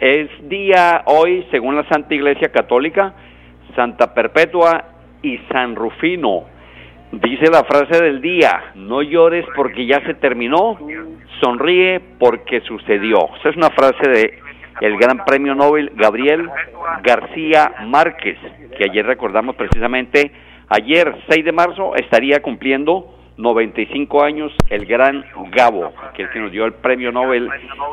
Es día hoy, según la Santa Iglesia Católica, Santa Perpetua y San Rufino. Dice la frase del día, no llores porque ya se terminó, sonríe porque sucedió. Esa es una frase de el gran premio Nobel Gabriel García Márquez, que ayer recordamos precisamente, ayer 6 de marzo estaría cumpliendo 95 años el gran Gabo, que es que nos dio el premio Nobel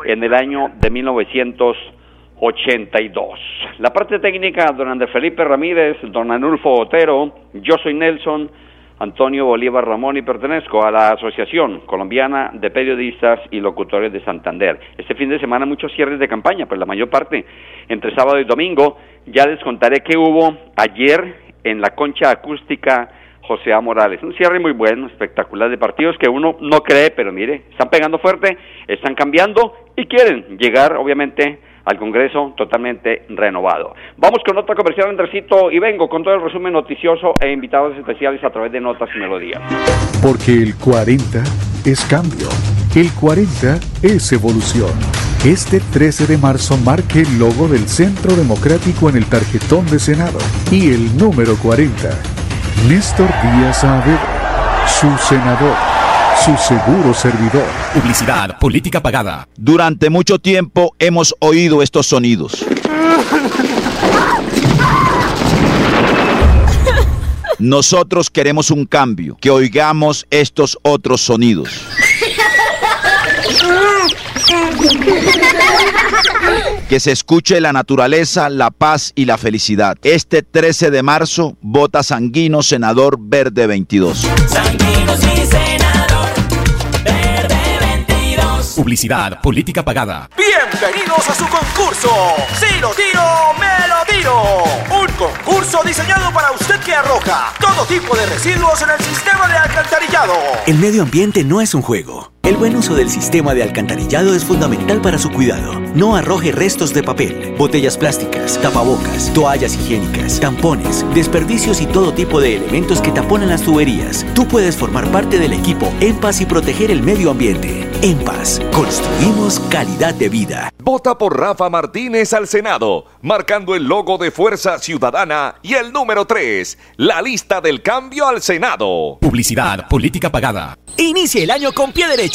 en el año de 1982. La parte técnica, don Andrés Felipe Ramírez, don Anulfo Otero, yo soy Nelson Antonio Bolívar Ramón y pertenezco a la Asociación Colombiana de Periodistas y Locutores de Santander. Este fin de semana muchos cierres de campaña, pues la mayor parte entre sábado y domingo. Ya les contaré que hubo ayer en la concha acústica José A. Morales. Un cierre muy bueno, espectacular de partidos que uno no cree, pero mire, están pegando fuerte, están cambiando y quieren llegar, obviamente, al Congreso totalmente renovado. Vamos con otra comercial, Andresito, y vengo con todo el resumen noticioso e invitados especiales a través de Notas y Melodías. Porque el 40 es cambio, el 40 es evolución. Este 13 de marzo marque el logo del Centro Democrático en el tarjetón de Senado y el número 40 Néstor Díaz Saavedra, su senador, su seguro servidor. Publicidad, política pagada. Durante mucho tiempo hemos oído estos sonidos. Nosotros queremos un cambio, que oigamos estos otros sonidos. Que se escuche la naturaleza, la paz y la felicidad. Este 13 de marzo, vota Sanguino, senador Verde 22. Sanguino, sí, senador Verde 22. Publicidad, política pagada. Bienvenidos a su concurso. Si lo tiro, me lo tiro. Un concurso diseñado para usted que arroja todo tipo de residuos en el sistema de alcantarillado. El medio ambiente no es un juego el buen uso del sistema de alcantarillado es fundamental para su cuidado. No arroje restos de papel, botellas plásticas, tapabocas, toallas higiénicas, tampones, desperdicios y todo tipo de elementos que taponan las tuberías. Tú puedes formar parte del equipo En Paz y proteger el medio ambiente. En Paz, construimos calidad de vida. Vota por Rafa Martínez al Senado, marcando el logo de Fuerza Ciudadana y el número 3, la lista del cambio al Senado. Publicidad, política pagada. Inicie el año con pie derecho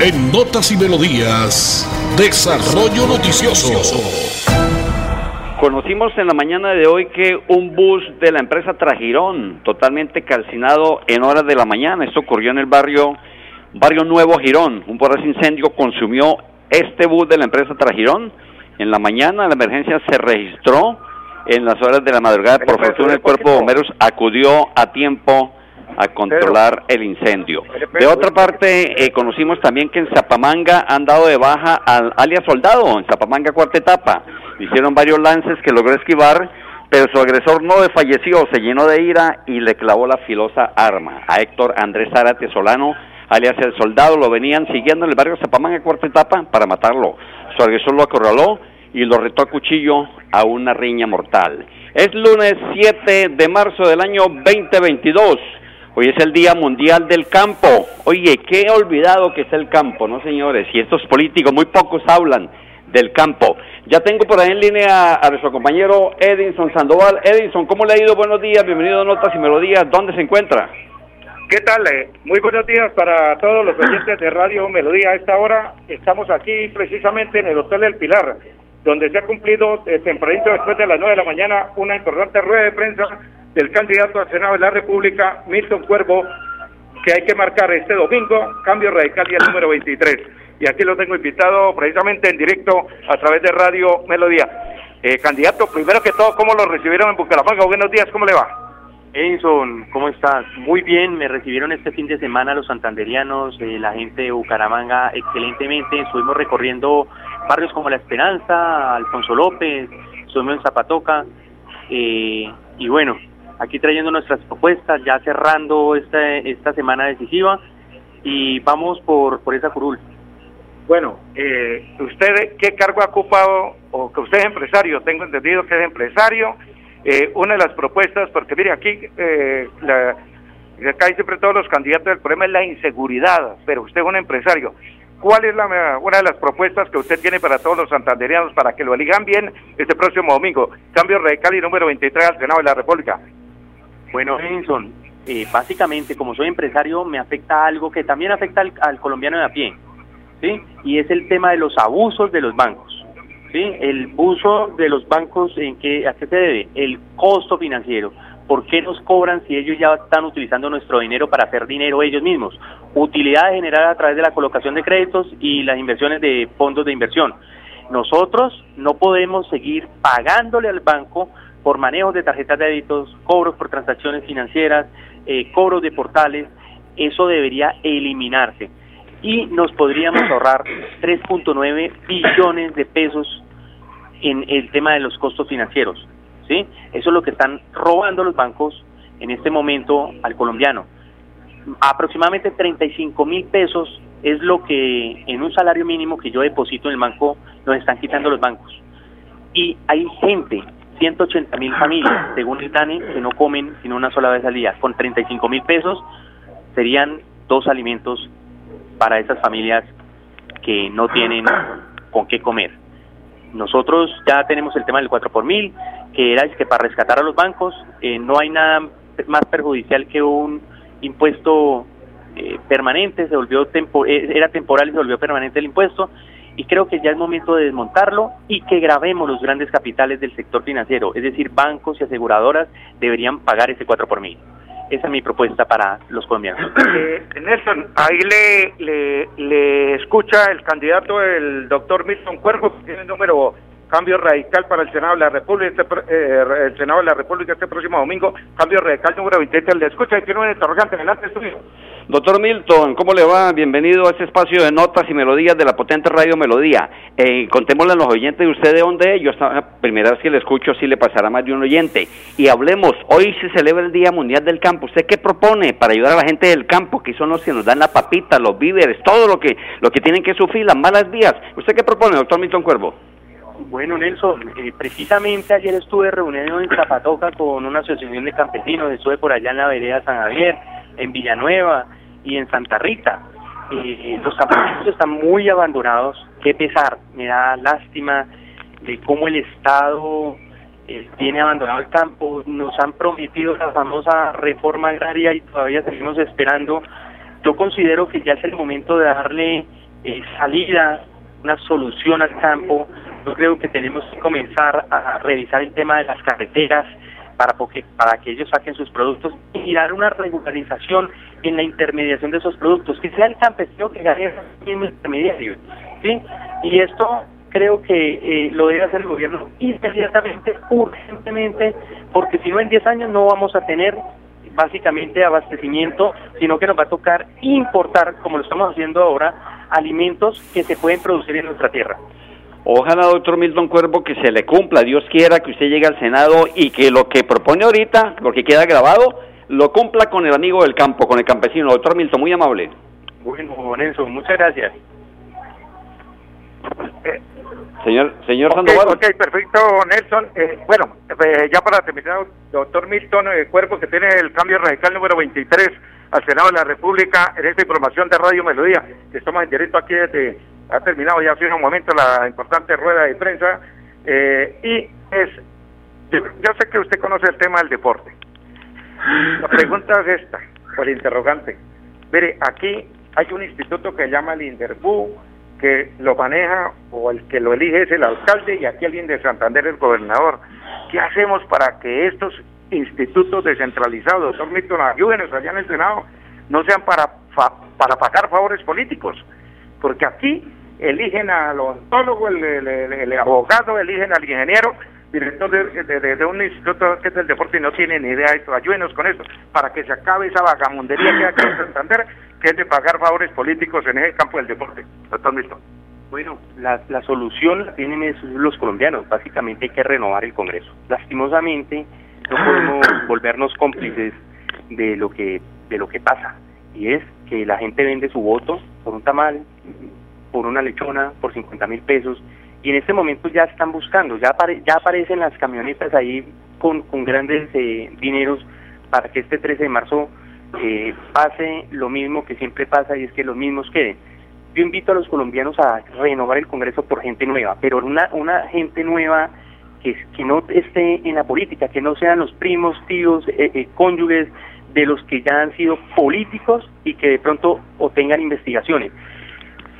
En Notas y Melodías, Desarrollo Noticioso. Conocimos en la mañana de hoy que un bus de la empresa Trajirón, totalmente calcinado en horas de la mañana, esto ocurrió en el barrio, barrio Nuevo Girón, un porras incendio consumió este bus de la empresa Trajirón. En la mañana la emergencia se registró en las horas de la madrugada, por fortuna el cuerpo de bomberos acudió a tiempo a controlar el incendio. De otra parte, eh, conocimos también que en Zapamanga han dado de baja al alias Soldado, en Zapamanga cuarta etapa. Hicieron varios lances que logró esquivar, pero su agresor no falleció, se llenó de ira y le clavó la filosa arma. A Héctor Andrés Zárate Solano, alias el Soldado, lo venían siguiendo en el barrio Zapamanga cuarta etapa para matarlo. Su agresor lo acorraló y lo retó a cuchillo a una riña mortal. Es lunes 7 de marzo del año 2022. Hoy es el Día Mundial del Campo. Oye, qué olvidado que es el campo, ¿no, señores? Y estos políticos, muy pocos hablan del campo. Ya tengo por ahí en línea a nuestro compañero Edinson Sandoval. Edinson, ¿cómo le ha ido? Buenos días, bienvenido a Notas y Melodías. ¿Dónde se encuentra? ¿Qué tal? Eh? Muy buenos días para todos los oyentes de Radio Melodía. A esta hora estamos aquí precisamente en el Hotel del Pilar, donde se ha cumplido eh, tempranito después de las 9 de la mañana una importante rueda de prensa del candidato al Senado de la República, Milton Cuervo, que hay que marcar este domingo, cambio radical y el número 23. Y aquí lo tengo invitado precisamente en directo a través de Radio Melodía. Eh, candidato, primero que todo, ¿cómo lo recibieron en Bucaramanga? Buenos días, ¿cómo le va? Enson, ¿cómo estás? Muy bien, me recibieron este fin de semana los santanderianos, eh, la gente de Bucaramanga, excelentemente. Estuvimos recorriendo barrios como La Esperanza, Alfonso López, estuvimos en Zapatoca. Eh, y bueno, aquí trayendo nuestras propuestas, ya cerrando esta, esta semana decisiva. Y vamos por, por esa curul. Bueno, eh, ¿usted qué cargo ha ocupado o que usted es empresario? Tengo entendido que es empresario. Eh, una de las propuestas, porque mire, aquí eh, la, acá siempre todos los candidatos, el problema es la inseguridad, pero usted es un empresario. ¿Cuál es la, una de las propuestas que usted tiene para todos los santanderianos para que lo elijan bien este próximo domingo? Cambio radical y número 23 al Senado de la República. Bueno, eh, básicamente como soy empresario me afecta algo que también afecta al, colombiano de a pie y es el tema de los abusos de los bancos. ¿sí? El uso de los bancos, ¿en qué, ¿a qué se debe? El costo financiero. ¿Por qué nos cobran si ellos ya están utilizando nuestro dinero para hacer dinero ellos mismos? Utilidad generada a través de la colocación de créditos y las inversiones de fondos de inversión. Nosotros no podemos seguir pagándole al banco por manejos de tarjetas de créditos, cobros por transacciones financieras, eh, cobros de portales. Eso debería eliminarse y nos podríamos ahorrar 3.9 billones de pesos en el tema de los costos financieros. ¿sí? Eso es lo que están robando los bancos en este momento al colombiano. Aproximadamente 35 mil pesos es lo que en un salario mínimo que yo deposito en el banco nos están quitando los bancos. Y hay gente, 180 mil familias, según el DANE, que no comen sino una sola vez al día. Con 35 mil pesos serían dos alimentos para esas familias que no tienen con qué comer. Nosotros ya tenemos el tema del 4 por mil, que era que para rescatar a los bancos eh, no hay nada más perjudicial que un impuesto eh, permanente, se volvió eh, era temporal y se volvió permanente el impuesto, y creo que ya es momento de desmontarlo y que grabemos los grandes capitales del sector financiero, es decir, bancos y aseguradoras deberían pagar ese 4 por mil. Esa es mi propuesta para los colombianos. Eh, Nelson, ahí le, le, escucha el candidato, el doctor Milton Cuervo, que tiene el número cambio radical para el Senado de la República, este, eh, el Senado de la República este próximo domingo, cambio radical número 27, le escucha y tiene un interrogante, adelante estudio. Doctor Milton, ¿cómo le va? Bienvenido a este espacio de notas y melodías de la potente radio Melodía. Eh, contémosle a los oyentes de usted de dónde Yo esta primera vez que le escucho, si le pasará más de un oyente. Y hablemos, hoy se celebra el Día Mundial del Campo. ¿Usted qué propone para ayudar a la gente del campo, que son los que nos dan la papita, los víveres, todo lo que, lo que tienen que sufrir, las malas vías? ¿Usted qué propone, doctor Milton Cuervo? Bueno, Nelson, eh, precisamente ayer estuve reunido en Zapatoca con una asociación de campesinos, estuve por allá en la vereda San Javier, en Villanueva y en Santa Rita. Eh, los campesinos están muy abandonados, qué pesar, me da lástima de cómo el Estado eh, tiene abandonado el campo, nos han prometido la famosa reforma agraria y todavía seguimos esperando. Yo considero que ya es el momento de darle salida, una solución al campo, yo creo que tenemos que comenzar a revisar el tema de las carreteras para, para que ellos saquen sus productos y dar una regularización en la intermediación de esos productos, que sea el campesino que gane el mismo intermediario. ¿sí? Y esto creo que eh, lo debe hacer el gobierno inmediatamente, urgentemente, porque si no en 10 años no vamos a tener básicamente abastecimiento, sino que nos va a tocar importar, como lo estamos haciendo ahora, alimentos que se pueden producir en nuestra tierra. Ojalá, doctor Milton Cuervo, que se le cumpla. Dios quiera que usted llegue al Senado y que lo que propone ahorita, lo que queda grabado, lo cumpla con el amigo del campo, con el campesino. Doctor Milton, muy amable. Bueno, Nelson, muchas gracias. señor señor okay, Sandoval. Ok, perfecto, Nelson. Eh, bueno, eh, ya para terminar, doctor Milton eh, Cuervo, que tiene el cambio radical número 23 al Senado de la República en esta información de Radio Melodía, que estamos en directo aquí desde ha terminado ya hace un momento la importante rueda de prensa eh, y es, yo sé que usted conoce el tema del deporte. La pregunta es esta, por interrogante. Mire, aquí hay un instituto que se llama el Inderbu, que lo maneja o el que lo elige es el alcalde y aquí alguien de Santander el gobernador. ¿Qué hacemos para que estos institutos descentralizados, doctor Milton, ayúdenos allá en el Senado, no sean para, para pagar favores políticos? Porque aquí eligen al odontólogo, el, el, abogado, eligen al ingeniero, director de, un instituto que es del deporte y no tiene ni idea de esto. Ayúdenos con esto para que se acabe esa vagamundería que hay aquí en Santander, que es de pagar favores políticos en el campo del deporte. Doctor Milton. Bueno, la, la solución la tienen los colombianos. Básicamente hay que renovar el Congreso. Lastimosamente no podemos volvernos cómplices de lo que de lo que pasa y es que la gente vende su voto por un tamal, por una lechona, por 50 mil pesos y en este momento ya están buscando, ya, ya aparecen las camionetas ahí con, con grandes eh, dineros para que este 13 de marzo eh, pase lo mismo que siempre pasa y es que los mismos queden. Yo invito a los colombianos a renovar el Congreso por gente nueva, pero una, una gente nueva que, que no esté en la política, que no sean los primos, tíos, eh, cónyuges de los que ya han sido políticos y que de pronto obtengan investigaciones.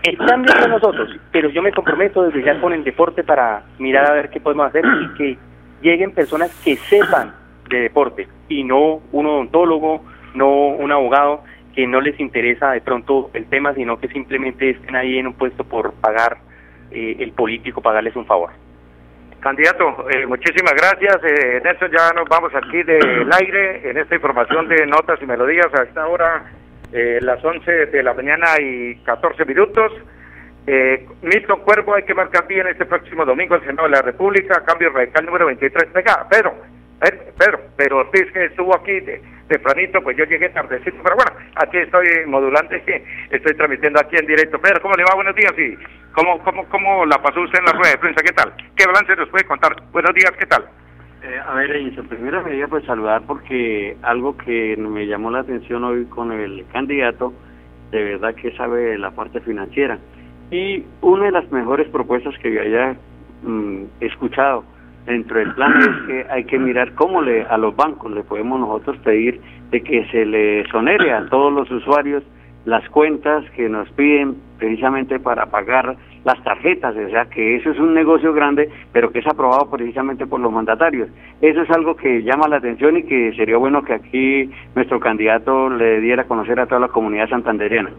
El cambio de nosotros, pero yo me comprometo desde ya con el deporte para mirar a ver qué podemos hacer y que lleguen personas que sepan de deporte y no un odontólogo, no un abogado que no les interesa de pronto el tema, sino que simplemente estén ahí en un puesto por pagar eh, el político, pagarles un favor. Candidato, eh, muchísimas gracias. Eh, Nelson, ya nos vamos aquí del aire en esta información de notas y melodías a esta hora eh, las 11 de la mañana y 14 minutos. Eh, Milton Cuervo hay que marcar bien este próximo domingo el Senado de la República, cambio radical número 23. Venga, Pedro, Pedro, pero Ortiz que estuvo aquí tempranito, pues yo llegué tardecito, pero bueno, aquí estoy modulante, estoy transmitiendo aquí en directo. Pedro, ¿cómo le va? Buenos días y cómo, cómo, cómo la pasó usted en la rueda de prensa, ¿qué tal? ¿Qué balance nos puede contar? Buenos días, ¿qué tal? Eh, a ver, en primera medida, pues saludar porque algo que me llamó la atención hoy con el candidato, de verdad que sabe la parte financiera. Y una de las mejores propuestas que yo haya mm, escuchado dentro del plan es que hay que mirar cómo le a los bancos le podemos nosotros pedir de que se le sonere a todos los usuarios las cuentas que nos piden precisamente para pagar las tarjetas, o sea que eso es un negocio grande, pero que es aprobado precisamente por los mandatarios. Eso es algo que llama la atención y que sería bueno que aquí nuestro candidato le diera a conocer a toda la comunidad santanderiana.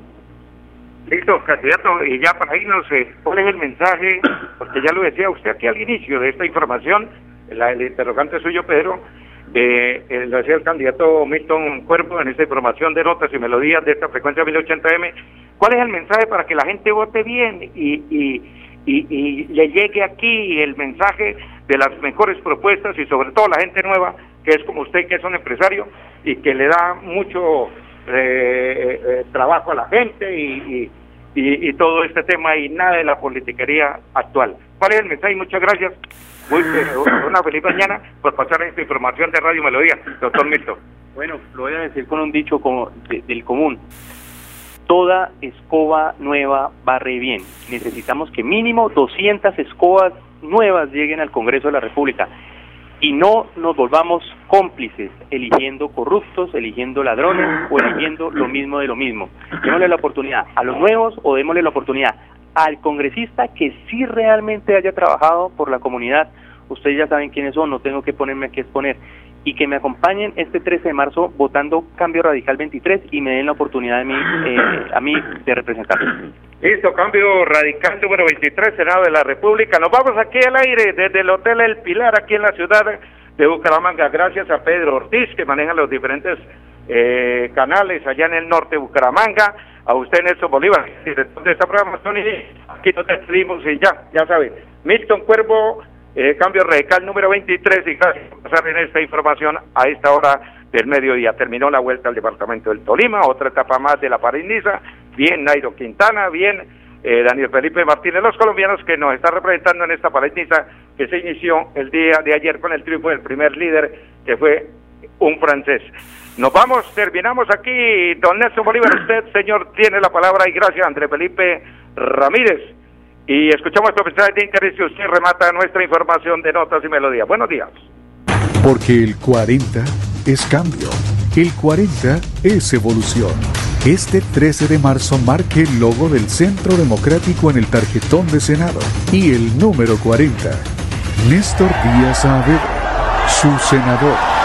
Listo, candidato, y ya para irnos, eh, ¿cuál es el mensaje? Porque ya lo decía usted aquí al inicio de esta información, la, el interrogante suyo, Pedro, eh, lo decía el candidato Milton Cuerpo en esta información de notas y melodías de esta frecuencia 1080M. ¿Cuál es el mensaje para que la gente vote bien y, y, y, le llegue aquí el mensaje de las mejores propuestas y sobre todo la gente nueva, que es como usted, que es un empresario y que le da mucho eh, eh, trabajo a la gente y, y, y todo este tema y nada de la politiquería actual? ¿Cuál es el mensaje? Muchas gracias. Muy, una feliz mañana por pasar esta información de Radio Melodía, doctor Milton. Bueno, lo voy a decir con un dicho como del común. Toda escoba nueva barre bien. Necesitamos que mínimo 200 escobas nuevas lleguen al Congreso de la República y no nos volvamos cómplices eligiendo corruptos, eligiendo ladrones o eligiendo lo mismo de lo mismo. Démosle la oportunidad a los nuevos o démosle la oportunidad al congresista que sí realmente haya trabajado por la comunidad. Ustedes ya saben quiénes son, no tengo que ponerme aquí a exponer. Y que me acompañen este 13 de marzo votando Cambio Radical 23 y me den la oportunidad de mí, eh, a mí de representar. Listo, Cambio Radical número 23, Senado de la República. Nos vamos aquí al aire desde el Hotel El Pilar, aquí en la ciudad de Bucaramanga. Gracias a Pedro Ortiz, que maneja los diferentes eh, canales allá en el norte de Bucaramanga a usted Nelson Bolívar, director de esta programación y aquí nos despedimos y ya, ya sabe. Milton Cuervo, eh, cambio radical número 23 y gracias por pasar en esta información a esta hora del mediodía. Terminó la vuelta al departamento del Tolima, otra etapa más de la Pariniza, bien Nairo Quintana, bien eh, Daniel Felipe Martínez, los colombianos que nos están representando en esta Pariniza que se inició el día de ayer con el triunfo del primer líder que fue un francés. Nos vamos, terminamos aquí. Don Nelson Bolívar, usted, señor, tiene la palabra y gracias, André Felipe Ramírez. Y escuchamos estos mensajes de interés y usted remata nuestra información de notas y melodías. Buenos días. Porque el 40 es cambio. El 40 es evolución. Este 13 de marzo marque el logo del Centro Democrático en el tarjetón de Senado y el número 40. Néstor Díaz Saavedra, su senador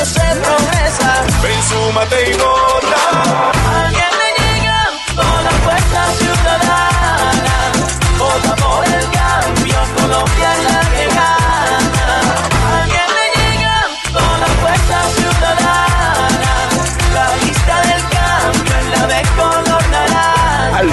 unidos en promesa. Ven, súmate y vota. Alguien me llega con la fuerza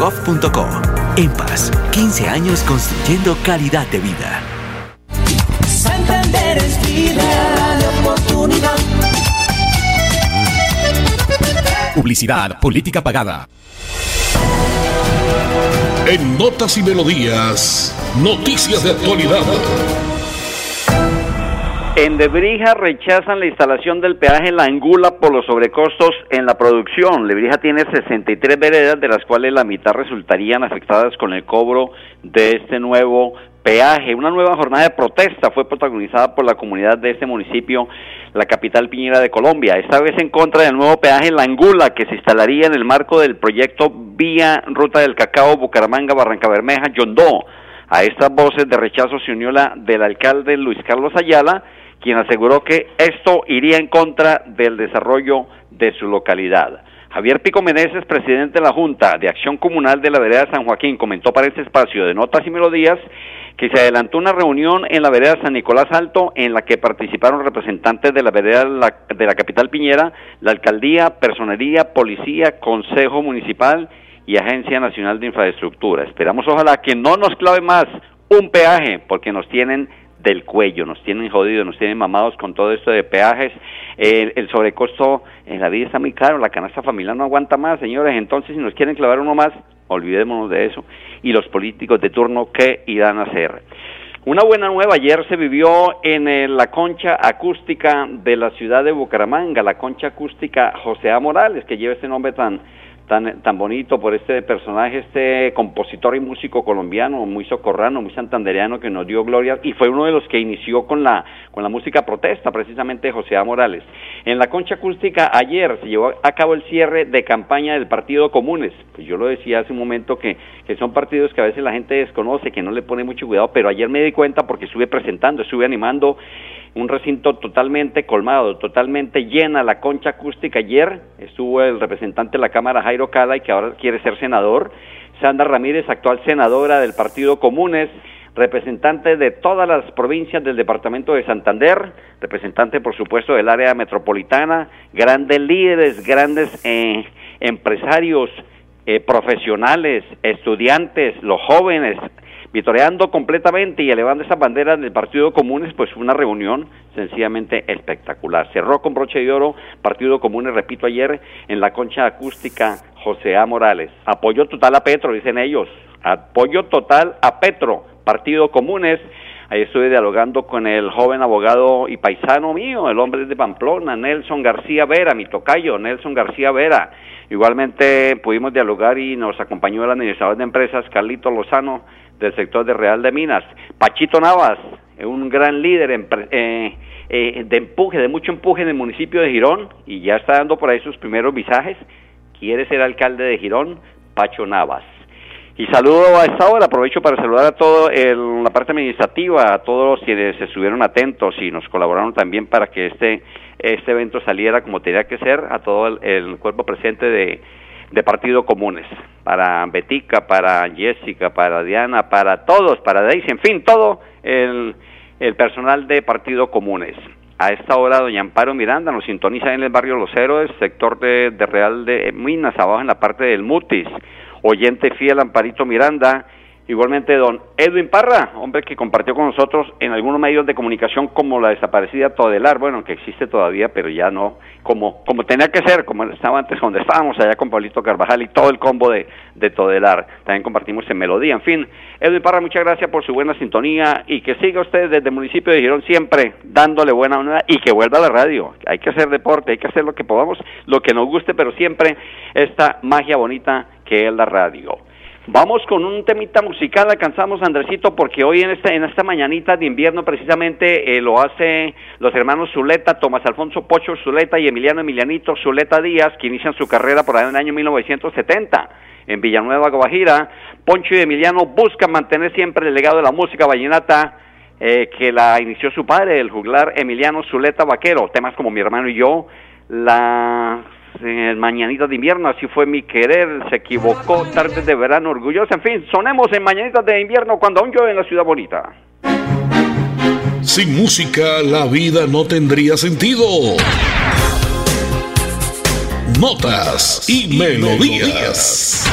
www.empas.gov.co. EMPAS, 15 años construyendo calidad de vida. Santander es vida de oportunidad. Publicidad, política pagada. En Notas y Melodías, noticias de actualidad. En Lebrija rechazan la instalación del peaje en la Angula por los sobrecostos en la producción. Lebrija tiene 63 veredas, de las cuales la mitad resultarían afectadas con el cobro de este nuevo peaje. Una nueva jornada de protesta fue protagonizada por la comunidad de este municipio, la capital piñera de Colombia. Esta vez en contra del nuevo peaje en la Angula, que se instalaría en el marco del proyecto Vía Ruta del Cacao, Bucaramanga, Barranca Bermeja, Yondó. A estas voces de rechazo se unió la del alcalde Luis Carlos Ayala, quien aseguró que esto iría en contra del desarrollo de su localidad. Javier Pico Meneses, presidente de la Junta de Acción Comunal de la Vereda San Joaquín, comentó para este espacio de Notas y Melodías que se adelantó una reunión en la vereda San Nicolás Alto en la que participaron representantes de la vereda de la capital Piñera, la alcaldía, personería, policía, consejo municipal y Agencia Nacional de Infraestructura. Esperamos ojalá que no nos clave más un peaje porque nos tienen del cuello, nos tienen jodidos, nos tienen mamados con todo esto de peajes, el, el sobrecosto en la vida está muy caro, la canasta familiar no aguanta más, señores, entonces si nos quieren clavar uno más, olvidémonos de eso, y los políticos de turno, ¿qué irán a hacer? Una buena nueva, ayer se vivió en eh, la concha acústica de la ciudad de Bucaramanga, la concha acústica José A. Morales, que lleva este nombre tan, tan, tan bonito por este personaje, este compositor y músico colombiano, muy socorrano, muy santandereano, que nos dio gloria, y fue uno de los que inició con la, con la música protesta, precisamente José A. Morales. En la concha acústica ayer se llevó a cabo el cierre de campaña del Partido Comunes. Pues yo lo decía hace un momento que, que son partidos que a veces la gente desconoce, que no le pone mucho cuidado, pero ayer me di cuenta porque estuve presentando, estuve animando un recinto totalmente colmado, totalmente llena la concha acústica. Ayer estuvo el representante de la Cámara, Jairo Cala, y que ahora quiere ser senador. Sandra Ramírez, actual senadora del Partido Comunes, representante de todas las provincias del departamento de Santander, representante por supuesto del área metropolitana, grandes líderes, grandes eh, empresarios, eh, profesionales, estudiantes, los jóvenes, vitoreando completamente y elevando esas banderas del Partido Comunes, pues una reunión sencillamente espectacular. Cerró con broche de oro Partido Comunes, repito ayer, en la concha acústica José A. Morales. Apoyo total a Petro, dicen ellos. Apoyo total a Petro. Partido Comunes. Ahí estuve dialogando con el joven abogado y paisano mío, el hombre de Pamplona, Nelson García Vera, mi tocayo, Nelson García Vera. Igualmente pudimos dialogar y nos acompañó el administrador de empresas, Carlito Lozano, del sector de Real de Minas. Pachito Navas, un gran líder eh, eh, de empuje, de mucho empuje en el municipio de Girón, y ya está dando por ahí sus primeros visajes. Quiere ser alcalde de Girón, Pacho Navas. Y saludo a esta hora, aprovecho para saludar a todo el- la parte administrativa, a todos quienes estuvieron atentos y nos colaboraron también para que este, este evento saliera como tenía que ser, a todo el, el cuerpo presente de, de Partido Comunes, para Betica, para Jessica, para Diana, para todos, para Daisy, en fin, todo el, el personal de Partido Comunes. A esta hora, doña Amparo Miranda nos sintoniza en el barrio Los Héroes, sector de, de Real de Minas, abajo en la parte del Mutis. Oyente fiel Amparito Miranda, Igualmente, don Edwin Parra, hombre que compartió con nosotros en algunos medios de comunicación como la desaparecida Todelar, bueno, que existe todavía, pero ya no, como, como tenía que ser, como estaba antes, donde estábamos allá con Pablito Carvajal y todo el combo de, de Todelar. También compartimos en Melodía. En fin, Edwin Parra, muchas gracias por su buena sintonía y que siga usted desde el municipio de Girón siempre dándole buena onda y que vuelva a la radio. Hay que hacer deporte, hay que hacer lo que podamos, lo que nos guste, pero siempre esta magia bonita que es la radio. Vamos con un temita musical, alcanzamos Andresito, porque hoy en esta, en esta mañanita de invierno precisamente eh, lo hace los hermanos Zuleta, Tomás Alfonso Pocho Zuleta y Emiliano Emilianito Zuleta Díaz, que inician su carrera por ahí en el año 1970 en Villanueva, Guajira. Poncho y Emiliano buscan mantener siempre el legado de la música vallenata eh, que la inició su padre, el juglar Emiliano Zuleta Vaquero. Temas como Mi hermano y yo, la en Mañanitas de Invierno, así fue mi querer, se equivocó, tardes de verano orgullosa, en fin, sonemos en Mañanitas de Invierno cuando aún llueve en la ciudad bonita. Sin música la vida no tendría sentido. Notas y, melodías.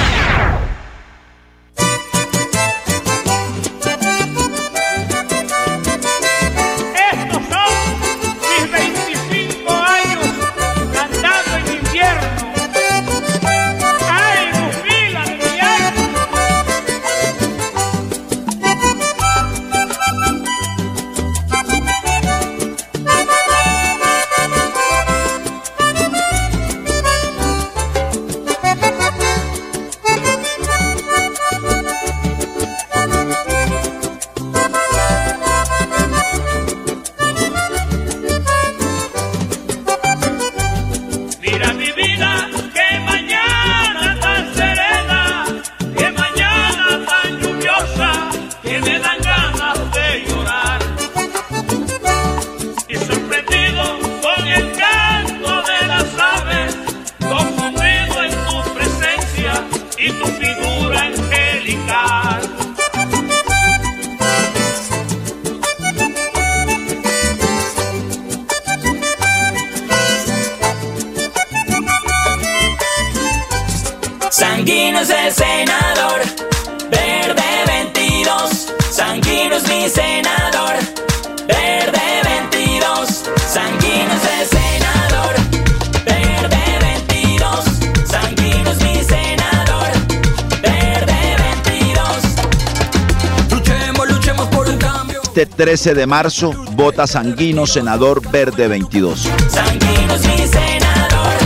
Este 13 de marzo, vota Sanguino, senador Verde 22. Sanguino mi senador,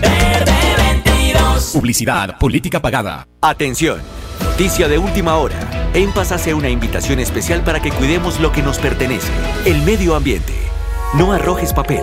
Verde 22. Publicidad, política pagada. Atención, noticia de última hora. En Paz hace una invitación especial para que cuidemos lo que nos pertenece, el medio ambiente. No arrojes papel,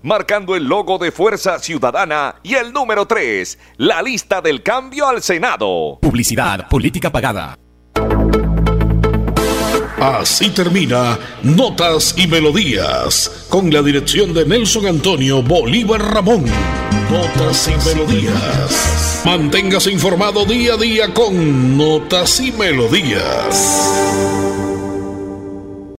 marcando el logo de Fuerza Ciudadana y el número 3, la lista del cambio al Senado. Publicidad, política pagada. Así termina Notas y Melodías, con la dirección de Nelson Antonio Bolívar Ramón. Notas y Melodías. Manténgase informado día a día con Notas y Melodías.